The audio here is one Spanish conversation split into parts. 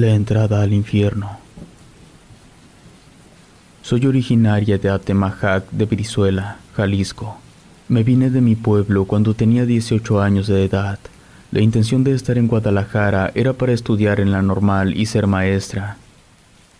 La entrada al infierno. Soy originaria de Atemajac de Brizuela, Jalisco. Me vine de mi pueblo cuando tenía 18 años de edad. La intención de estar en Guadalajara era para estudiar en la normal y ser maestra.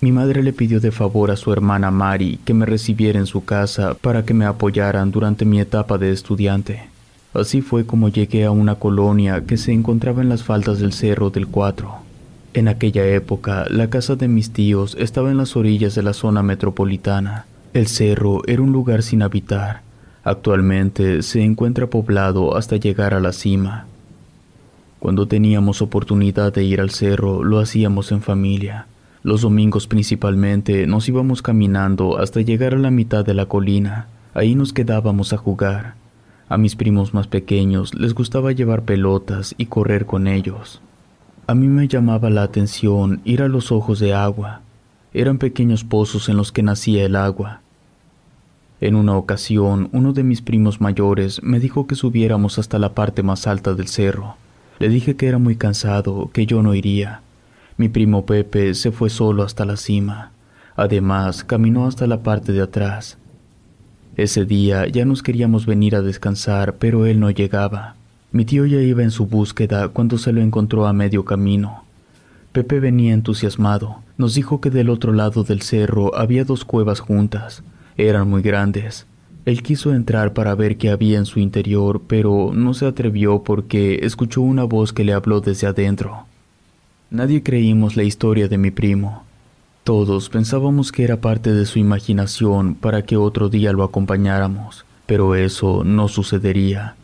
Mi madre le pidió de favor a su hermana Mari que me recibiera en su casa para que me apoyaran durante mi etapa de estudiante. Así fue como llegué a una colonia que se encontraba en las faldas del Cerro del Cuatro. En aquella época, la casa de mis tíos estaba en las orillas de la zona metropolitana. El cerro era un lugar sin habitar. Actualmente se encuentra poblado hasta llegar a la cima. Cuando teníamos oportunidad de ir al cerro, lo hacíamos en familia. Los domingos principalmente nos íbamos caminando hasta llegar a la mitad de la colina. Ahí nos quedábamos a jugar. A mis primos más pequeños les gustaba llevar pelotas y correr con ellos. A mí me llamaba la atención ir a los ojos de agua. Eran pequeños pozos en los que nacía el agua. En una ocasión, uno de mis primos mayores me dijo que subiéramos hasta la parte más alta del cerro. Le dije que era muy cansado, que yo no iría. Mi primo Pepe se fue solo hasta la cima. Además, caminó hasta la parte de atrás. Ese día ya nos queríamos venir a descansar, pero él no llegaba. Mi tío ya iba en su búsqueda cuando se lo encontró a medio camino. Pepe venía entusiasmado. Nos dijo que del otro lado del cerro había dos cuevas juntas. Eran muy grandes. Él quiso entrar para ver qué había en su interior, pero no se atrevió porque escuchó una voz que le habló desde adentro. Nadie creímos la historia de mi primo. Todos pensábamos que era parte de su imaginación para que otro día lo acompañáramos, pero eso no sucedería.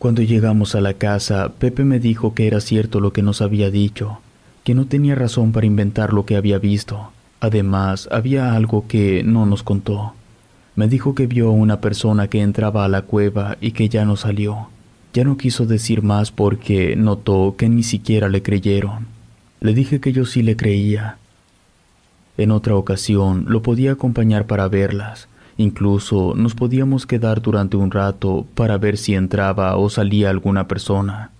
Cuando llegamos a la casa, Pepe me dijo que era cierto lo que nos había dicho, que no tenía razón para inventar lo que había visto. Además, había algo que no nos contó. Me dijo que vio a una persona que entraba a la cueva y que ya no salió. Ya no quiso decir más porque notó que ni siquiera le creyeron. Le dije que yo sí le creía. En otra ocasión lo podía acompañar para verlas, Incluso nos podíamos quedar durante un rato para ver si entraba o salía alguna persona.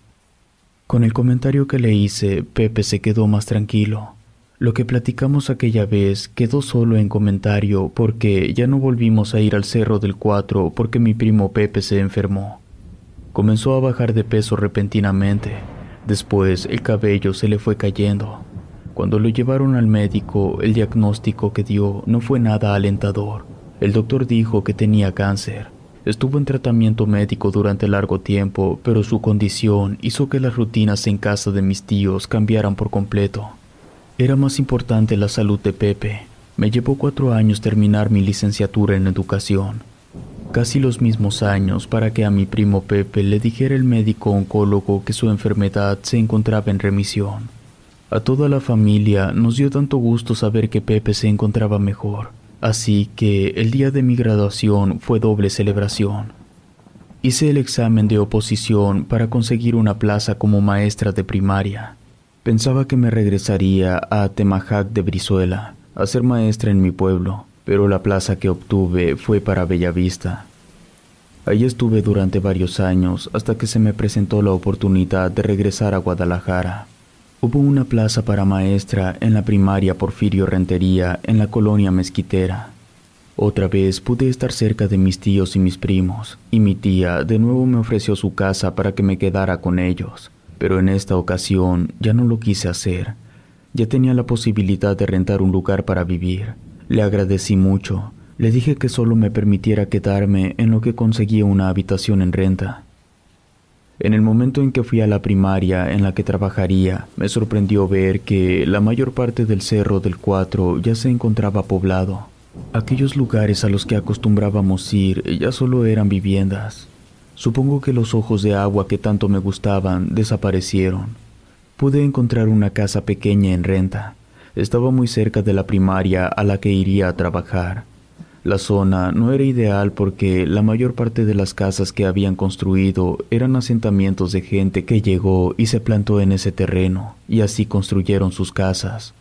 Con el comentario que le hice, Pepe se quedó más tranquilo. Lo que platicamos aquella vez quedó solo en comentario porque ya no volvimos a ir al Cerro del Cuatro porque mi primo Pepe se enfermó. Comenzó a bajar de peso repentinamente. Después el cabello se le fue cayendo. Cuando lo llevaron al médico, el diagnóstico que dio no fue nada alentador. El doctor dijo que tenía cáncer. Estuvo en tratamiento médico durante largo tiempo, pero su condición hizo que las rutinas en casa de mis tíos cambiaran por completo. Era más importante la salud de Pepe. Me llevó cuatro años terminar mi licenciatura en educación. Casi los mismos años para que a mi primo Pepe le dijera el médico oncólogo que su enfermedad se encontraba en remisión. A toda la familia nos dio tanto gusto saber que Pepe se encontraba mejor. Así que el día de mi graduación fue doble celebración. Hice el examen de oposición para conseguir una plaza como maestra de primaria. Pensaba que me regresaría a Temajac de Brizuela a ser maestra en mi pueblo, pero la plaza que obtuve fue para Bellavista. Allí estuve durante varios años hasta que se me presentó la oportunidad de regresar a Guadalajara. Hubo una plaza para maestra en la primaria Porfirio Rentería en la colonia Mezquitera. Otra vez pude estar cerca de mis tíos y mis primos, y mi tía de nuevo me ofreció su casa para que me quedara con ellos, pero en esta ocasión ya no lo quise hacer. Ya tenía la posibilidad de rentar un lugar para vivir. Le agradecí mucho. Le dije que solo me permitiera quedarme en lo que conseguía una habitación en renta. En el momento en que fui a la primaria en la que trabajaría, me sorprendió ver que la mayor parte del cerro del Cuatro ya se encontraba poblado. Aquellos lugares a los que acostumbrábamos ir ya solo eran viviendas. Supongo que los ojos de agua que tanto me gustaban desaparecieron. Pude encontrar una casa pequeña en renta. Estaba muy cerca de la primaria a la que iría a trabajar. La zona no era ideal porque la mayor parte de las casas que habían construido eran asentamientos de gente que llegó y se plantó en ese terreno, y así construyeron sus casas.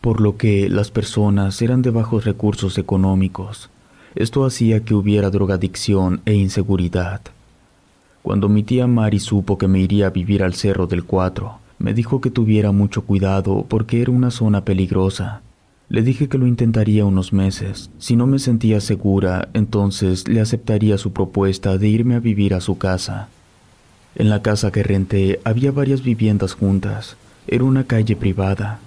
Por lo que las personas eran de bajos recursos económicos. Esto hacía que hubiera drogadicción e inseguridad. Cuando mi tía Mari supo que me iría a vivir al Cerro del Cuatro, Me dijo que tuviera mucho cuidado porque era una zona peligrosa. Le dije que lo intentaría unos meses. Si no me sentía segura, entonces le aceptaría su propuesta de irme a vivir a su casa. En la casa que renté había varias viviendas juntas. Era una calle privada.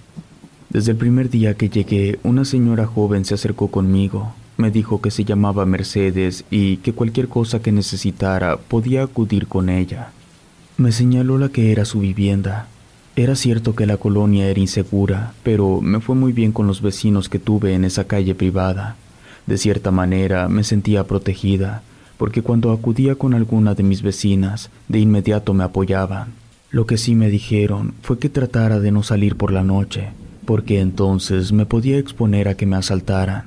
Desde el primer día que llegué, una señora joven se acercó conmigo. Me dijo que se llamaba Mercedes y que cualquier cosa que necesitara podía acudir con ella. Me señaló la que era su vivienda. Era cierto que la colonia era insegura, pero me fue muy bien con los vecinos que tuve en esa calle privada. De cierta manera me sentía protegida, porque cuando acudía con alguna de mis vecinas, de inmediato me apoyaban. Lo que sí me dijeron fue que tratara de no salir por la noche, porque entonces me podía exponer a que me asaltaran.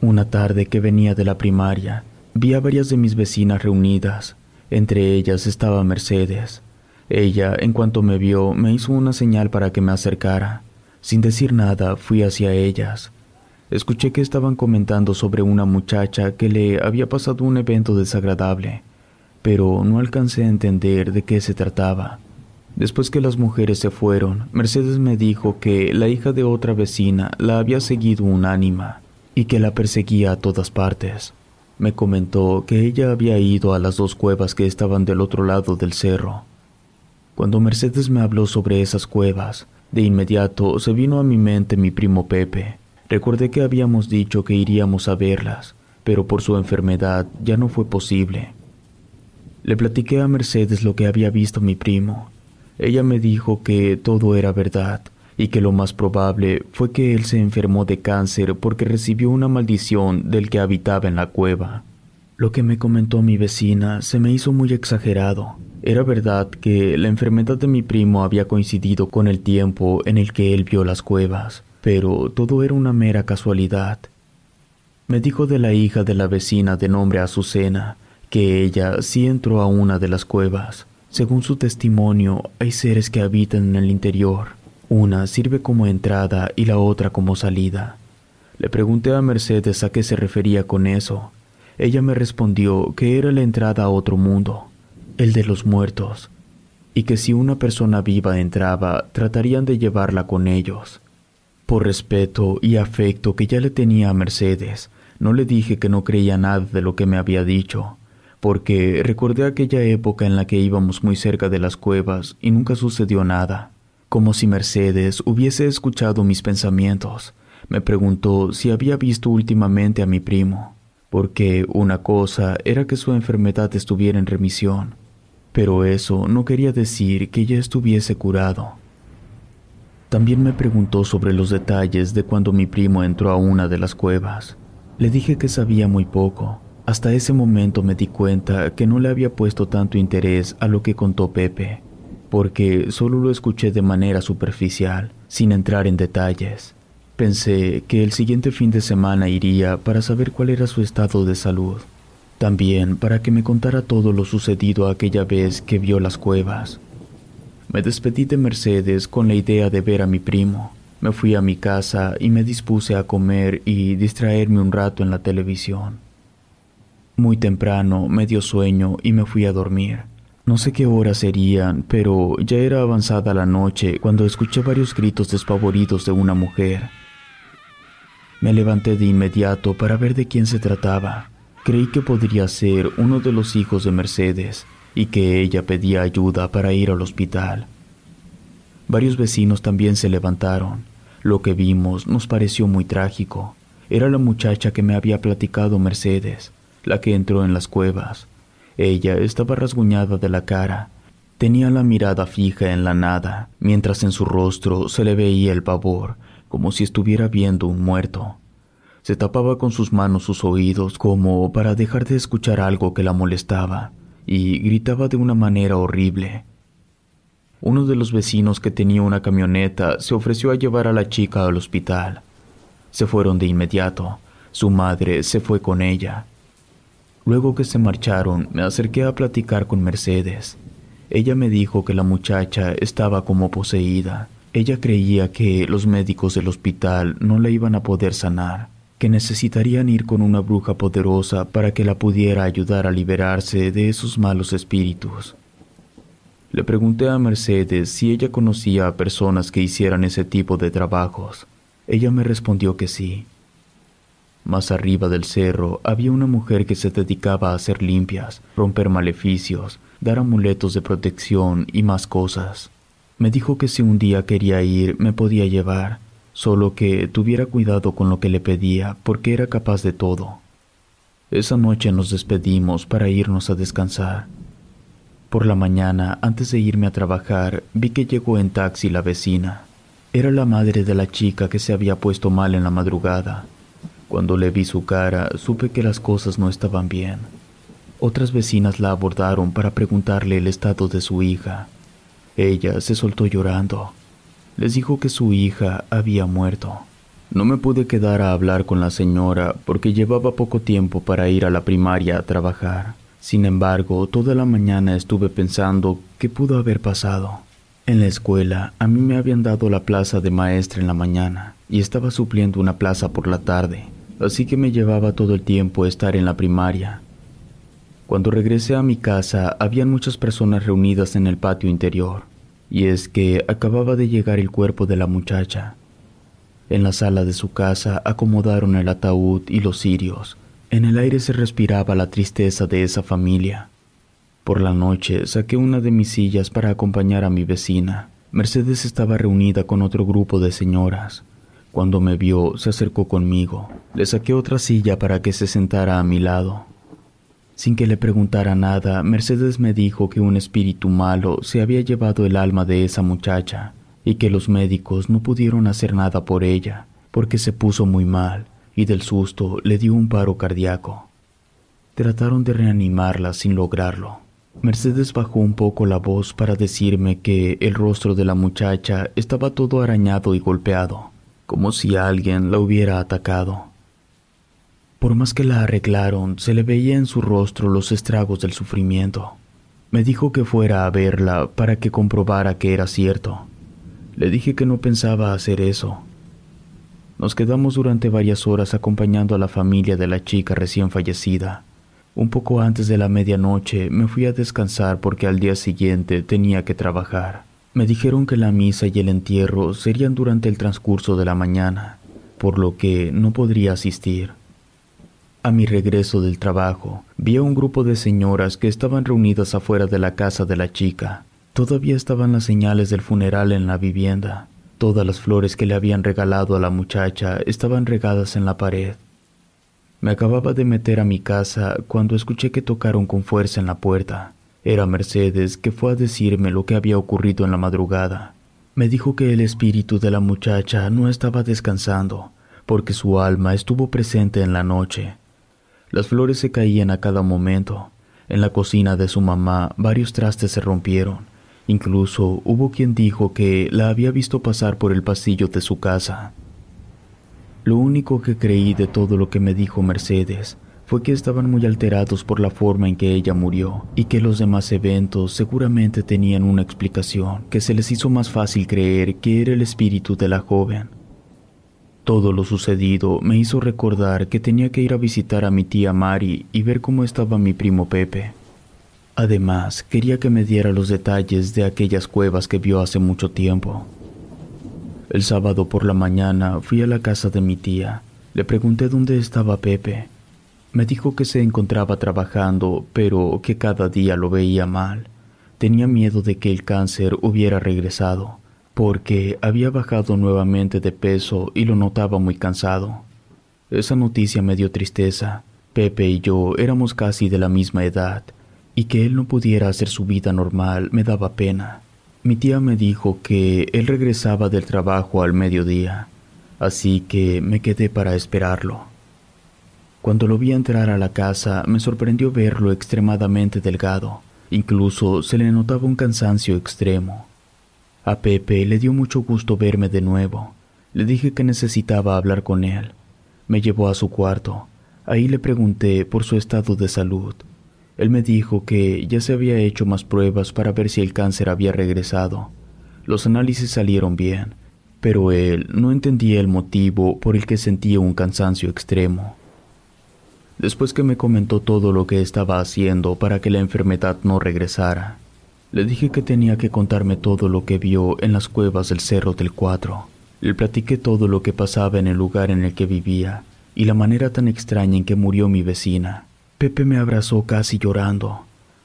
Una tarde que venía de la primaria, vi a varias de mis vecinas reunidas. Entre ellas estaba Mercedes. Ella, en cuanto me vio, me hizo una señal para que me acercara. Sin decir nada, fui hacia ellas. Escuché que estaban comentando sobre una muchacha que le había pasado un evento desagradable, pero no alcancé a entender de qué se trataba. Después que las mujeres se fueron, Mercedes me dijo que la hija de otra vecina la había seguido un ánima y que la perseguía a todas partes. Me comentó que ella había ido a las dos cuevas que estaban del otro lado del cerro cuando Mercedes me habló sobre esas cuevas, de inmediato se vino a mi mente mi primo Pepe. Recordé que habíamos dicho que iríamos a verlas, pero por su enfermedad ya no fue posible. Le platiqué a Mercedes lo que había visto mi primo. Ella me dijo que todo era verdad y que lo más probable fue que él se enfermó de cáncer porque recibió una maldición del que habitaba en la cueva. Lo que me comentó mi vecina se me hizo muy exagerado, era verdad que la enfermedad de mi primo había coincidido con el tiempo en el que él vio las cuevas, pero todo era una mera casualidad. Me dijo de la hija de la vecina de nombre Azucena, que ella sí entró a una de las cuevas. Según su testimonio, hay seres que habitan en el interior. Una sirve como entrada y la otra como salida. Le pregunté a Mercedes a qué se refería con eso. Ella me respondió que era la entrada a otro mundo, el de los muertos, y que si una persona viva entraba, tratarían de llevarla con ellos. Por respeto y afecto que ya le tenía a Mercedes, no le dije que no creía nada de lo que me había dicho, porque recordé aquella época en la que íbamos muy cerca de las cuevas y nunca sucedió nada, como si Mercedes hubiese escuchado mis pensamientos. Me preguntó si había visto últimamente a mi primo, porque una cosa era que su enfermedad estuviera en remisión, pero eso no quería decir que ya estuviese curado. También me preguntó sobre los detalles de cuando mi primo entró a una de las cuevas. Le dije que sabía muy poco. Hasta ese momento me di cuenta que no le había puesto tanto interés a lo que contó Pepe, porque solo lo escuché de manera superficial, sin entrar en detalles. Pensé que el siguiente fin de semana iría para saber cuál era su estado de salud. También para que me contara todo lo sucedido aquella vez que vio las cuevas. Me despedí de Mercedes con la idea de ver a mi primo. Me fui a mi casa y me dispuse a comer y distraerme un rato en la televisión. Muy temprano me dio sueño y me fui a dormir. No sé qué horas serían, pero ya era avanzada la noche cuando escuché varios gritos despavoridos de una mujer. Me levanté de inmediato para ver de quién se trataba. Creí que podría ser uno de los hijos de Mercedes y que ella pedía ayuda para ir al hospital. Varios vecinos también se levantaron. Lo que vimos nos pareció muy trágico. Era la muchacha que me había platicado Mercedes, la que entró en las cuevas. Ella estaba rasguñada de la cara. Tenía la mirada fija en la nada, mientras en su rostro se le veía el pavor, como si estuviera viendo un muerto. Se tapaba con sus manos sus oídos como para dejar de escuchar algo que la molestaba y gritaba de una manera horrible. Uno de los vecinos que tenía una camioneta se ofreció a llevar a la chica al hospital. Se fueron de inmediato. Su madre se fue con ella. Luego que se marcharon, me acerqué a platicar con Mercedes. Ella me dijo que la muchacha estaba como poseída. Ella creía que los médicos del hospital no la iban a poder sanar que necesitarían ir con una bruja poderosa para que la pudiera ayudar a liberarse de esos malos espíritus. Le pregunté a Mercedes si ella conocía a personas que hicieran ese tipo de trabajos. Ella me respondió que sí. Más arriba del cerro había una mujer que se dedicaba a hacer limpias, romper maleficios, dar amuletos de protección y más cosas. Me dijo que si un día quería ir me podía llevar, solo que tuviera cuidado con lo que le pedía porque era capaz de todo. Esa noche nos despedimos para irnos a descansar. Por la mañana, antes de irme a trabajar, vi que llegó en taxi la vecina. Era la madre de la chica que se había puesto mal en la madrugada. Cuando le vi su cara, supe que las cosas no estaban bien. Otras vecinas la abordaron para preguntarle el estado de su hija. Ella se soltó llorando. Les dijo que su hija había muerto. No me pude quedar a hablar con la señora porque llevaba poco tiempo para ir a la primaria a trabajar. Sin embargo, toda la mañana estuve pensando qué pudo haber pasado. En la escuela, a mí me habían dado la plaza de maestra en la mañana y estaba supliendo una plaza por la tarde así que me llevaba todo el tiempo estar en la primaria. Cuando regresé a mi casa habían muchas personas reunidas en el patio interior, y es que acababa de llegar el cuerpo de la muchacha. En la sala de su casa acomodaron el ataúd y los cirios. En el aire se respiraba la tristeza de esa familia. Por la noche saqué una de mis sillas para acompañar a mi vecina. Mercedes estaba reunida con otro grupo de señoras. Cuando me vio, se acercó conmigo. Le saqué otra silla para que se sentara a mi lado. Sin que le preguntara nada, Mercedes me dijo que un espíritu malo se había llevado el alma de esa muchacha y que los médicos no pudieron hacer nada por ella porque se puso muy mal y del susto le dio un paro cardíaco. Trataron de reanimarla sin lograrlo. Mercedes bajó un poco la voz para decirme que el rostro de la muchacha estaba todo arañado y golpeado como si alguien la hubiera atacado. Por más que la arreglaron, se le veía en su rostro los estragos del sufrimiento. Me dijo que fuera a verla para que comprobara que era cierto. Le dije que no pensaba hacer eso. Nos quedamos durante varias horas acompañando a la familia de la chica recién fallecida. Un poco antes de la medianoche me fui a descansar porque al día siguiente tenía que trabajar. Me dijeron que la misa y el entierro serían durante el transcurso de la mañana, por lo que no podría asistir. A mi regreso del trabajo, vi a un grupo de señoras que estaban reunidas afuera de la casa de la chica. Todavía estaban las señales del funeral en la vivienda. Todas las flores que le habían regalado a la muchacha estaban regadas en la pared. Me acababa de meter a mi casa cuando escuché que tocaron con fuerza en la puerta. Era Mercedes que fue a decirme lo que había ocurrido en la madrugada. Me dijo que el espíritu de la muchacha no estaba descansando, porque su alma estuvo presente en la noche. Las flores se caían a cada momento. En la cocina de su mamá varios trastes se rompieron. Incluso hubo quien dijo que la había visto pasar por el pasillo de su casa. Lo único que creí de todo lo que me dijo Mercedes fue que estaban muy alterados por la forma en que ella murió y que los demás eventos seguramente tenían una explicación que se les hizo más fácil creer que era el espíritu de la joven. Todo lo sucedido me hizo recordar que tenía que ir a visitar a mi tía Mari y ver cómo estaba mi primo Pepe. Además, quería que me diera los detalles de aquellas cuevas que vio hace mucho tiempo. El sábado por la mañana fui a la casa de mi tía. Le pregunté dónde estaba Pepe me dijo que se encontraba trabajando, pero que cada día lo veía mal. Tenía miedo de que el cáncer hubiera regresado, porque había bajado nuevamente de peso y lo notaba muy cansado. Esa noticia me dio tristeza. Pepe y yo éramos casi de la misma edad, y que él no pudiera hacer su vida normal me daba pena. Mi tía me dijo que él regresaba del trabajo al mediodía, así que me quedé para esperarlo. Cuando lo vi entrar a la casa, me sorprendió verlo extremadamente delgado. Incluso se le notaba un cansancio extremo. A Pepe le dio mucho gusto verme de nuevo. Le dije que necesitaba hablar con él. Me llevó a su cuarto. Ahí le pregunté por su estado de salud. Él me dijo que ya se había hecho más pruebas para ver si el cáncer había regresado. Los análisis salieron bien, pero él no entendía el motivo por el que sentía un cansancio extremo. Después que me comentó todo lo que estaba haciendo para que la enfermedad no regresara, Le dije que tenía que contarme todo lo que vio en las cuevas del Cerro del Cuatro. Le platiqué todo lo que pasaba en el lugar en el que vivía y la manera tan extraña en que murió mi vecina. Pepe me abrazó casi llorando.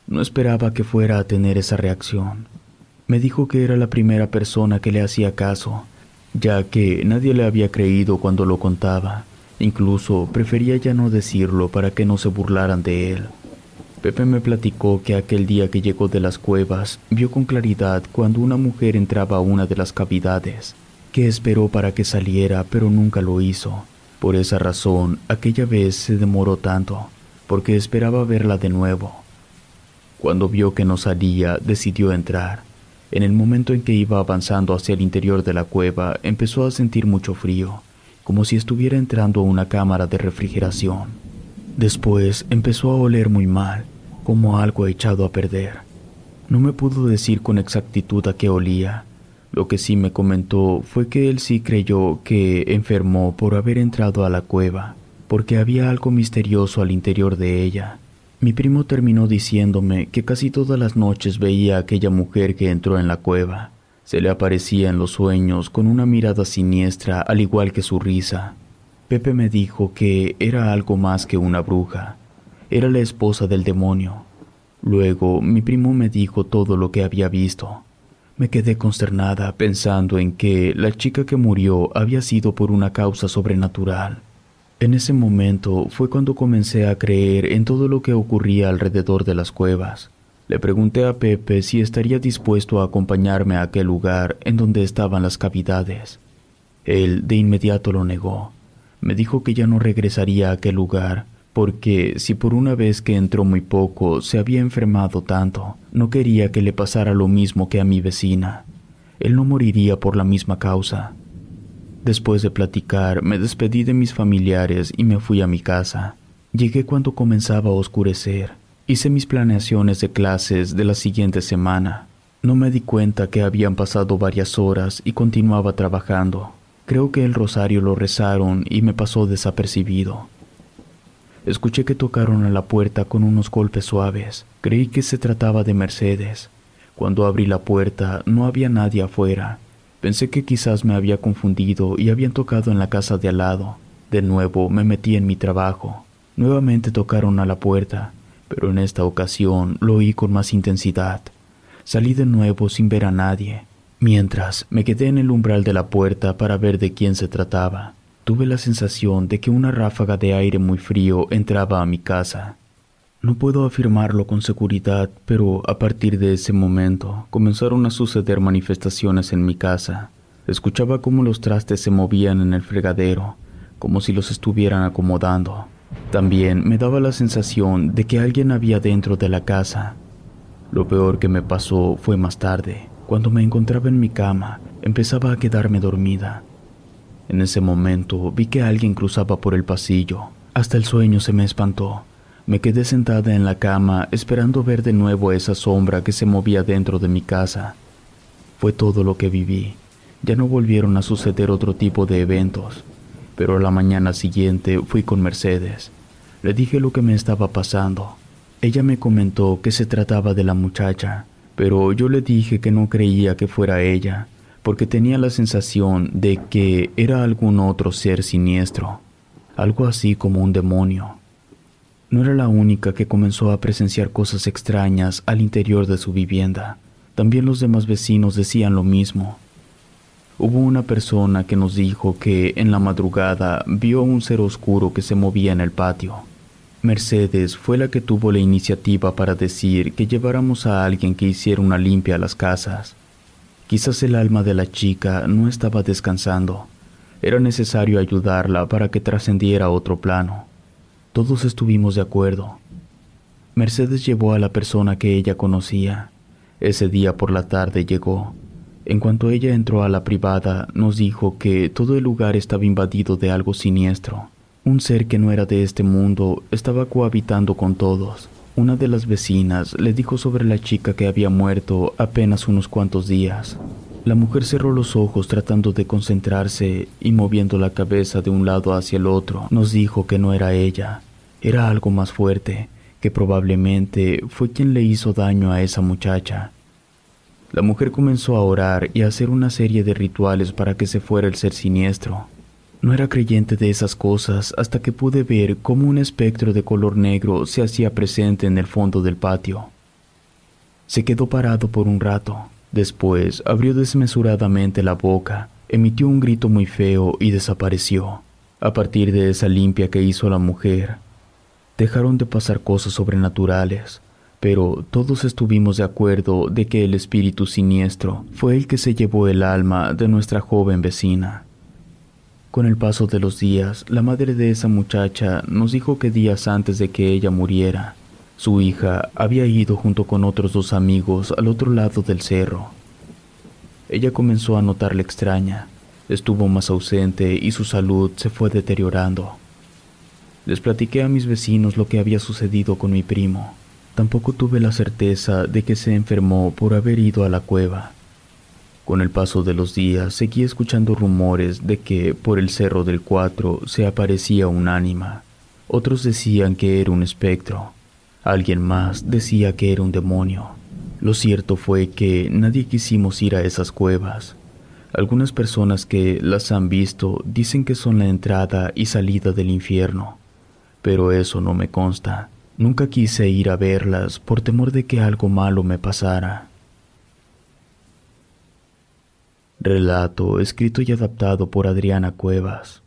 No esperaba que fuera a tener esa reacción. Me dijo que era la primera persona que le hacía caso, ya que nadie le había creído cuando lo contaba. Incluso prefería ya no decirlo para que no se burlaran de él. Pepe me platicó que aquel día que llegó de las cuevas vio con claridad cuando una mujer entraba a una de las cavidades, que esperó para que saliera pero nunca lo hizo. Por esa razón, aquella vez se demoró tanto, porque esperaba verla de nuevo. Cuando vio que no salía, decidió entrar. En el momento en que iba avanzando hacia el interior de la cueva, empezó a sentir mucho frío, como si estuviera entrando a una cámara de refrigeración. Después empezó a oler muy mal, como algo echado a perder. No me pudo decir con exactitud a qué olía. Lo que sí me comentó fue que él sí creyó que enfermó por haber entrado a la cueva, porque había algo misterioso al interior de ella. Mi primo terminó diciéndome que casi todas las noches veía a aquella mujer que entró en la cueva. Se le aparecía en los sueños con una mirada siniestra al igual que su risa. Pepe me dijo que era algo más que una bruja. Era la esposa del demonio. Luego mi primo me dijo todo lo que había visto. Me quedé consternada pensando en que la chica que murió había sido por una causa sobrenatural. En ese momento fue cuando comencé a creer en todo lo que ocurría alrededor de las cuevas. Le pregunté a Pepe si estaría dispuesto a acompañarme a aquel lugar en donde estaban las cavidades. Él de inmediato lo negó. Me dijo que ya no regresaría a aquel lugar, porque si por una vez que entró muy poco se había enfermado tanto, no quería que le pasara lo mismo que a mi vecina. Él no moriría por la misma causa. Después de platicar, me despedí de mis familiares y me fui a mi casa. Llegué cuando comenzaba a oscurecer. Hice mis planeaciones de clases de la siguiente semana. No me di cuenta que habían pasado varias horas y continuaba trabajando. Creo que el rosario lo rezaron y me pasó desapercibido. Escuché que tocaron a la puerta con unos golpes suaves. Creí que se trataba de Mercedes. Cuando abrí la puerta no había nadie afuera. Pensé que quizás me había confundido y habían tocado en la casa de al lado. De nuevo me metí en mi trabajo. Nuevamente tocaron a la puerta, pero en esta ocasión lo oí con más intensidad. Salí de nuevo sin ver a nadie. Mientras me quedé en el umbral de la puerta para ver de quién se trataba, tuve la sensación de que una ráfaga de aire muy frío entraba a mi casa. No puedo afirmarlo con seguridad, pero a partir de ese momento comenzaron a suceder manifestaciones en mi casa. Escuchaba cómo los trastes se movían en el fregadero, como si los estuvieran acomodando. También me daba la sensación de que alguien había dentro de la casa. Lo peor que me pasó fue más tarde, cuando me encontraba en mi cama, empezaba a quedarme dormida. En ese momento vi que alguien cruzaba por el pasillo. Hasta el sueño se me espantó. Me quedé sentada en la cama esperando ver de nuevo esa sombra que se movía dentro de mi casa. Fue todo lo que viví. Ya no volvieron a suceder otro tipo de eventos, pero la mañana siguiente fui con Mercedes. Le dije lo que me estaba pasando. Ella me comentó que se trataba de la muchacha, pero yo le dije que no creía que fuera ella, porque tenía la sensación de que era algún otro ser siniestro, algo así como un demonio. No era la única que comenzó a presenciar cosas extrañas al interior de su vivienda. También los demás vecinos decían lo mismo. Hubo una persona que nos dijo que en la madrugada vio un ser oscuro que se movía en el patio. Mercedes fue la que tuvo la iniciativa para decir que lleváramos a alguien que hiciera una limpia a las casas. Quizás el alma de la chica no estaba descansando. Era necesario ayudarla para que trascendiera a otro plano. Todos estuvimos de acuerdo. Mercedes llevó a la persona que ella conocía. Ese día por la tarde llegó. En cuanto ella entró a la privada, nos dijo que todo el lugar estaba invadido de algo siniestro. Un ser que no era de este mundo estaba cohabitando con todos. Una de las vecinas le dijo sobre la chica que había muerto apenas unos cuantos días. La mujer cerró los ojos tratando de concentrarse y moviendo la cabeza de un lado hacia el otro, nos dijo que no era ella, era algo más fuerte, que probablemente fue quien le hizo daño a esa muchacha. La mujer comenzó a orar y a hacer una serie de rituales para que se fuera el ser siniestro. No era creyente de esas cosas hasta que pude ver cómo un espectro de color negro se hacía presente en el fondo del patio. Se quedó parado por un rato. Después abrió desmesuradamente la boca, emitió un grito muy feo y desapareció. A partir de esa limpia que hizo la mujer, dejaron de pasar cosas sobrenaturales, pero todos estuvimos de acuerdo de que el espíritu siniestro fue el que se llevó el alma de nuestra joven vecina. Con el paso de los días, la madre de esa muchacha nos dijo que días antes de que ella muriera, su hija había ido junto con otros dos amigos al otro lado del cerro. Ella comenzó a notarle extraña, estuvo más ausente y su salud se fue deteriorando. Les platiqué a mis vecinos lo que había sucedido con mi primo. Tampoco tuve la certeza de que se enfermó por haber ido a la cueva. Con el paso de los días seguí escuchando rumores de que por el cerro del Cuatro se aparecía un ánima. Otros decían que era un espectro. Alguien más decía que era un demonio. Lo cierto fue que nadie quisimos ir a esas cuevas. Algunas personas que las han visto dicen que son la entrada y salida del infierno, pero eso no me consta. Nunca quise ir a verlas por temor de que algo malo me pasara. Relato escrito y adaptado por Adriana Cuevas.